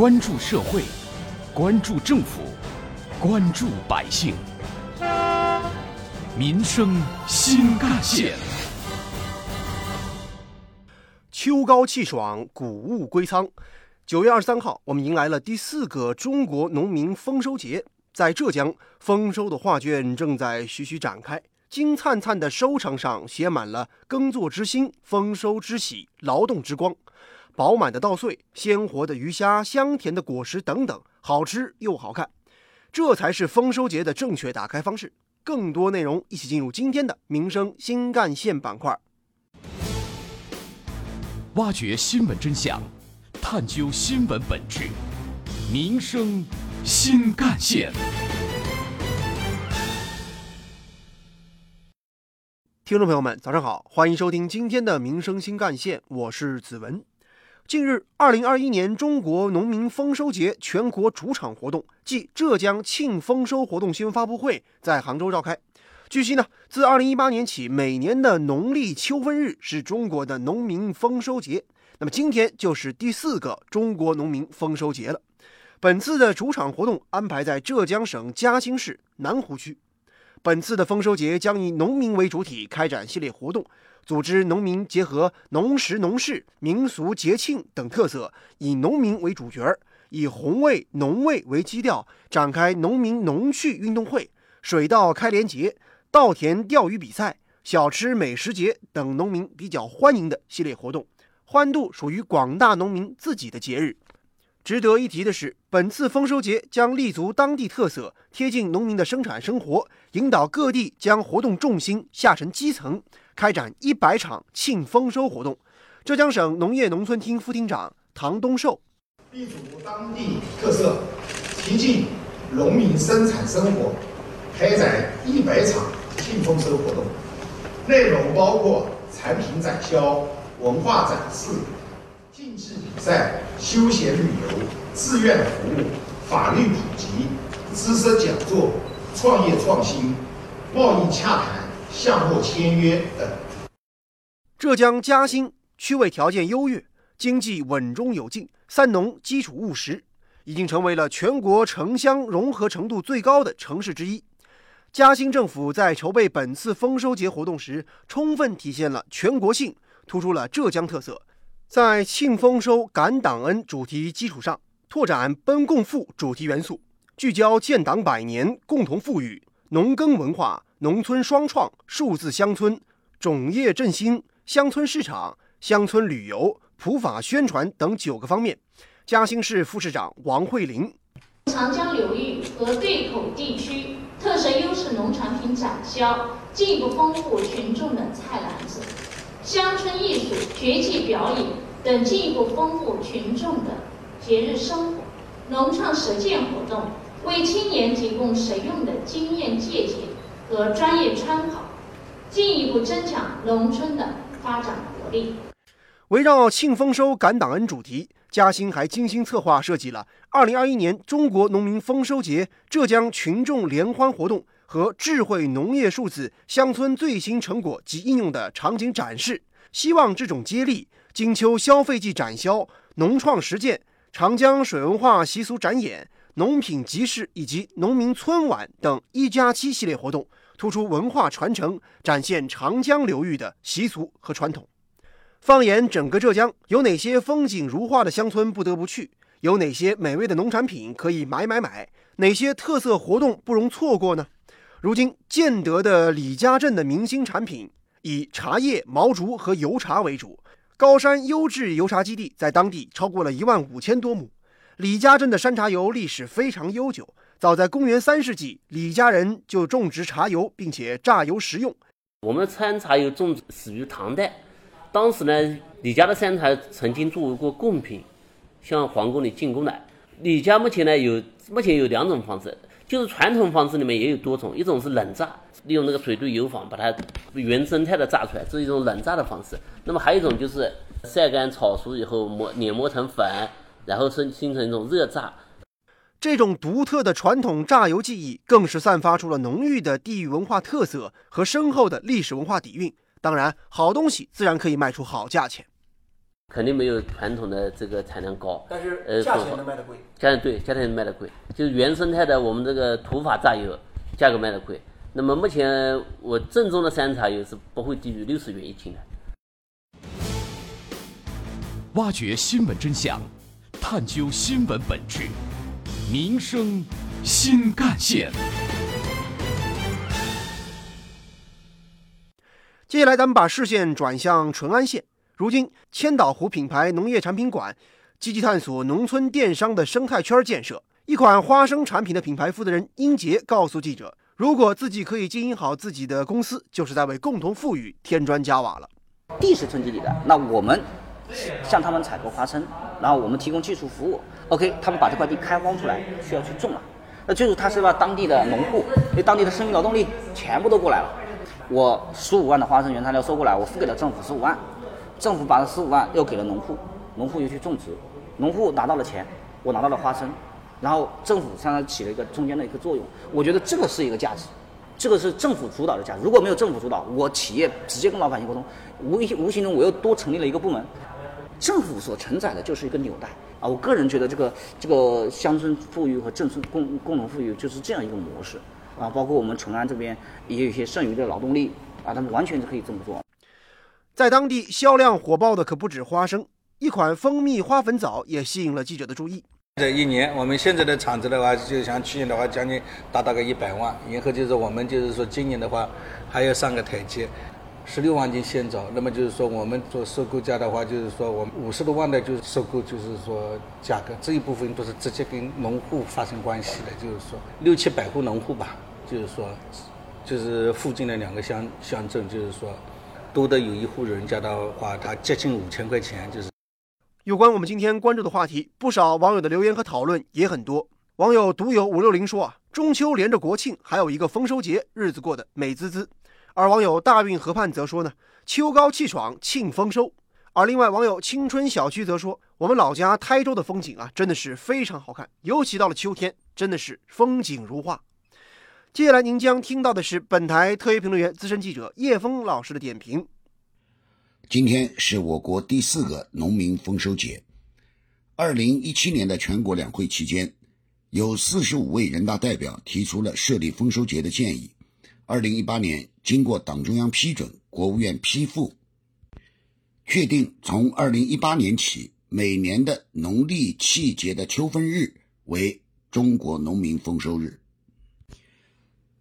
关注社会，关注政府，关注百姓，民生新干线。秋高气爽，谷物归仓。九月二十三号，我们迎来了第四个中国农民丰收节。在浙江，丰收的画卷正在徐徐展开，金灿灿的收成上写满了耕作之心、丰收之喜、劳动之光。饱满的稻穗、鲜活的鱼虾、香甜的果实等等，好吃又好看，这才是丰收节的正确打开方式。更多内容，一起进入今天的民生新干线板块，挖掘新闻真相，探究新闻本质，民生新干线。听众朋友们，早上好，欢迎收听今天的民生新干线，我是子文。近日，二零二一年中国农民丰收节全国主场活动暨浙江庆丰收活动新闻发布会在杭州召开。据悉呢，自二零一八年起，每年的农历秋分日是中国的农民丰收节。那么今天就是第四个中国农民丰收节了。本次的主场活动安排在浙江省嘉兴市南湖区。本次的丰收节将以农民为主体开展系列活动。组织农民结合农时农事、民俗节庆等特色，以农民为主角，以红卫农卫为基调，展开农民农趣运动会、水稻开镰节、稻田钓鱼比赛、小吃美食节等农民比较欢迎的系列活动，欢度属于广大农民自己的节日。值得一提的是，本次丰收节将立足当地特色，贴近农民的生产生活，引导各地将活动重心下沉基层。开展一百场庆丰收活动。浙江省农业农村厅副厅长唐东寿，立足当地特色，贴近农民生产生活，开展一百场庆丰收活动，内容包括产品展销、文化展示、竞技比赛、休闲旅游、志愿服务、法律普及、知识讲座、创业创新、贸易洽谈。项目签约等。浙江嘉兴区位条件优越，经济稳中有进，三农基础务实，已经成为了全国城乡融合程度最高的城市之一。嘉兴政府在筹备本次丰收节活动时，充分体现了全国性，突出了浙江特色，在庆丰收、感党恩主题基础上，拓展奔共富主题元素，聚焦建党百年共同富裕、农耕文化。农村双创、数字乡村、种业振兴、乡村市场、乡村旅游、普法宣传等九个方面。嘉兴市副市长王慧玲：长江流域和对口地区特色优势农产品展销，进一步丰富群众的菜篮子；乡村艺术、绝技表演等，进一步丰富群众的节日生活；农创实践活动，为青年提供实用的经验借鉴。和专业参考，进一步增强农村的发展活力。围绕庆丰收、感党恩主题，嘉兴还精心策划设计了2021年中国农民丰收节浙江群众联欢活动和智慧农业数字乡村最新成果及应用的场景展示。希望这种接力、金秋消费季展销、农创实践、长江水文化习俗展演、农品集市以及农民春晚等一加七系列活动。突出文化传承，展现长江流域的习俗和传统。放眼整个浙江，有哪些风景如画的乡村不得不去？有哪些美味的农产品可以买买买？哪些特色活动不容错过呢？如今，建德的李家镇的明星产品以茶叶、毛竹和油茶为主，高山优质油茶基地在当地超过了一万五千多亩。李家镇的山茶油历史非常悠久。早在公元三世纪，李家人就种植茶油，并且榨油食用。我们山茶油种植始于唐代，当时呢，李家的山茶曾经作为过贡品，向皇宫里进贡的。李家目前呢有目前有两种方式，就是传统方式里面也有多种，一种是冷榨，利用那个水兑油坊把它原生态的榨出来，这是一种冷榨的方式。那么还有一种就是晒干炒熟以后磨碾磨成粉，然后生形成一种热榨。这种独特的传统榨油技艺，更是散发出了浓郁的地域文化特色和深厚的历史文化底蕴。当然，好东西自然可以卖出好价钱。肯定没有传统的这个产量高，但是呃，价钱能卖得贵。价钱对，价钱卖的贵，就是原生态的我们这个土法榨油价格卖的贵。那么目前我正宗的山茶油是不会低于六十元一斤的。挖掘新闻真相，探究新闻本质，民生新干线。接下来，咱们把视线转向淳安县。如今，千岛湖品牌农业产品馆积极探索农村电商的生态圈建设。一款花生产品的品牌负责人英杰告诉记者：“如果自己可以经营好自己的公司，就是在为共同富裕添砖加瓦了。”地是村基地的，那我们向他们采购花生，然后我们提供技术服务。OK，他们把这块地开荒出来，需要去种了。那就是他是把当地的农户，因为当地的生育劳动力全部都过来了。我十五万的花生原材料收过来，我付给了政府十五万，政府把这十五万又给了农户，农户又去种植，农户拿到了钱，我拿到了花生，然后政府相当于起了一个中间的一个作用。我觉得这个是一个价值，这个是政府主导的价值。如果没有政府主导，我企业直接跟老百姓沟通，无形无形中我又多成立了一个部门，政府所承载的就是一个纽带啊。我个人觉得这个这个乡村富裕和镇村共共同富裕就是这样一个模式。啊，包括我们淳安这边也有一些剩余的劳动力啊，他们完全是可以这么做。在当地销量火爆的可不止花生，一款蜂蜜花粉枣也吸引了记者的注意。这一年，我们现在的产值的话，就像去年的话，将近达到个一百万。然后就是我们就是说，今年的话还要上个台阶，十六万斤鲜枣。那么就是说，我们做收购价的话，就是说我们五十多万的，就是收购，就是说价格这一部分都是直接跟农户发生关系的，就是说六七百户农户吧。就是说，就是附近的两个乡乡镇，就是说，多的有一户人家的话，他接近五千块钱。就是有关我们今天关注的话题，不少网友的留言和讨论也很多。网友独有五六零说啊，中秋连着国庆，还有一个丰收节，日子过得美滋滋。而网友大运河畔则说呢，秋高气爽，庆丰收。而另外网友青春小区则说，我们老家台州的风景啊，真的是非常好看，尤其到了秋天，真的是风景如画。接下来您将听到的是本台特约评论员、资深记者叶峰老师的点评。今天是我国第四个农民丰收节。二零一七年的全国两会期间，有四十五位人大代表提出了设立丰收节的建议。二零一八年，经过党中央批准，国务院批复，确定从二零一八年起，每年的农历气节的秋分日为中国农民丰收日。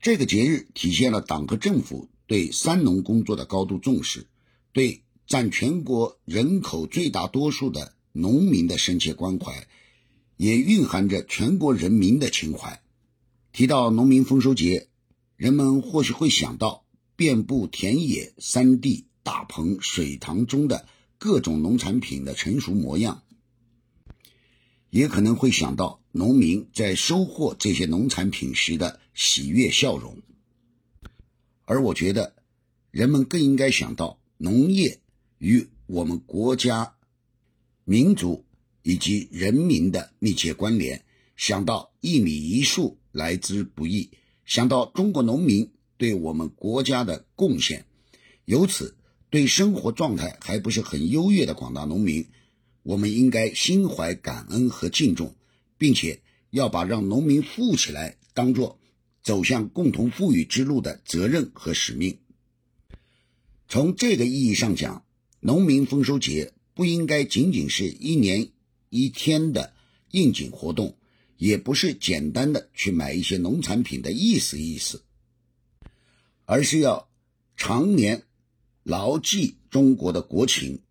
这个节日体现了党和政府对“三农”工作的高度重视，对占全国人口最大多数的农民的深切关怀，也蕴含着全国人民的情怀。提到农民丰收节，人们或许会想到遍布田野、山地、大棚、水塘中的各种农产品的成熟模样，也可能会想到农民在收获这些农产品时的。喜悦笑容，而我觉得，人们更应该想到农业与我们国家、民族以及人民的密切关联，想到一米一树来之不易，想到中国农民对我们国家的贡献，由此对生活状态还不是很优越的广大农民，我们应该心怀感恩和敬重，并且要把让农民富起来当做。走向共同富裕之路的责任和使命。从这个意义上讲，农民丰收节不应该仅仅是一年一天的应景活动，也不是简单的去买一些农产品的意思意思，而是要常年牢记中国的国情，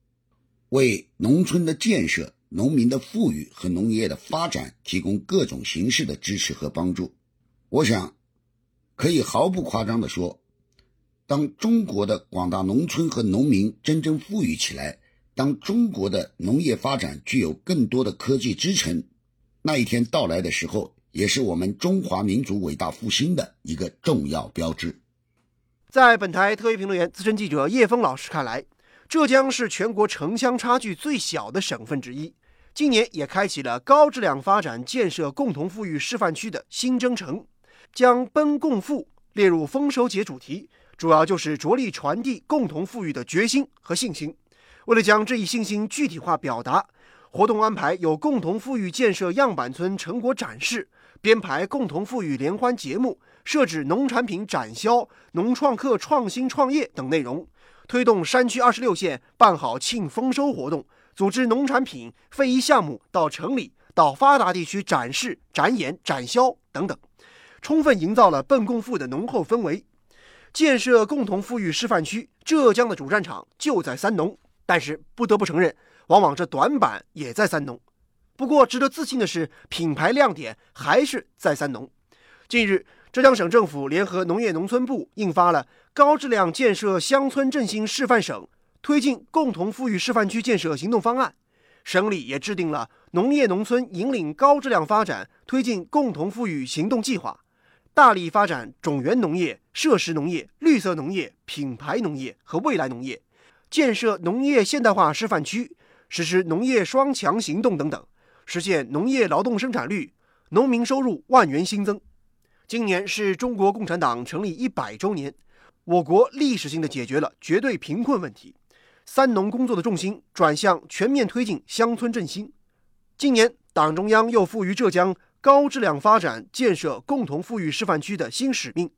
为农村的建设、农民的富裕和农业的发展提供各种形式的支持和帮助。我想。可以毫不夸张地说，当中国的广大农村和农民真正富裕起来，当中国的农业发展具有更多的科技支撑，那一天到来的时候，也是我们中华民族伟大复兴的一个重要标志。在本台特约评论员、资深记者叶峰老师看来，浙江是全国城乡差距最小的省份之一，今年也开启了高质量发展、建设共同富裕示范区的新征程。将“奔共富”列入丰收节主题，主要就是着力传递共同富裕的决心和信心。为了将这一信心具体化表达，活动安排有共同富裕建设样板村成果展示、编排共同富裕联欢节目、设置农产品展销、农创客创新创业等内容，推动山区二十六县办好庆丰收活动，组织农产品非遗项目到城里、到发达地区展示、展演、展销等等，充分营造了奔共富的浓厚氛围。建设共同富裕示范区，浙江的主战场就在三农。但是不得不承认，往往这短板也在三农。不过值得自信的是，品牌亮点还是在三农。近日，浙江省政府联合农业农村部印发了《高质量建设乡村振兴示范省推进共同富裕示范区建设行动方案》，省里也制定了《农业农村引领高质量发展推进共同富裕行动计划》，大力发展种源农业、设施农业、绿色农业、品牌农业和未来农业。建设农业现代化示范区，实施农业双强行动等等，实现农业劳动生产率、农民收入万元新增。今年是中国共产党成立一百周年，我国历史性的解决了绝对贫困问题，三农工作的重心转向全面推进乡村振兴。今年，党中央又赋予浙江高质量发展建设共同富裕示范区的新使命，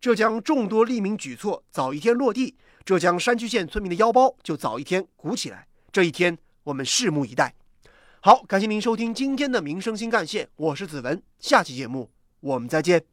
浙江众多利民举措早一天落地。浙江山区县村民的腰包就早一天鼓起来，这一天我们拭目以待。好，感谢您收听今天的民生新干线，我是子文，下期节目我们再见。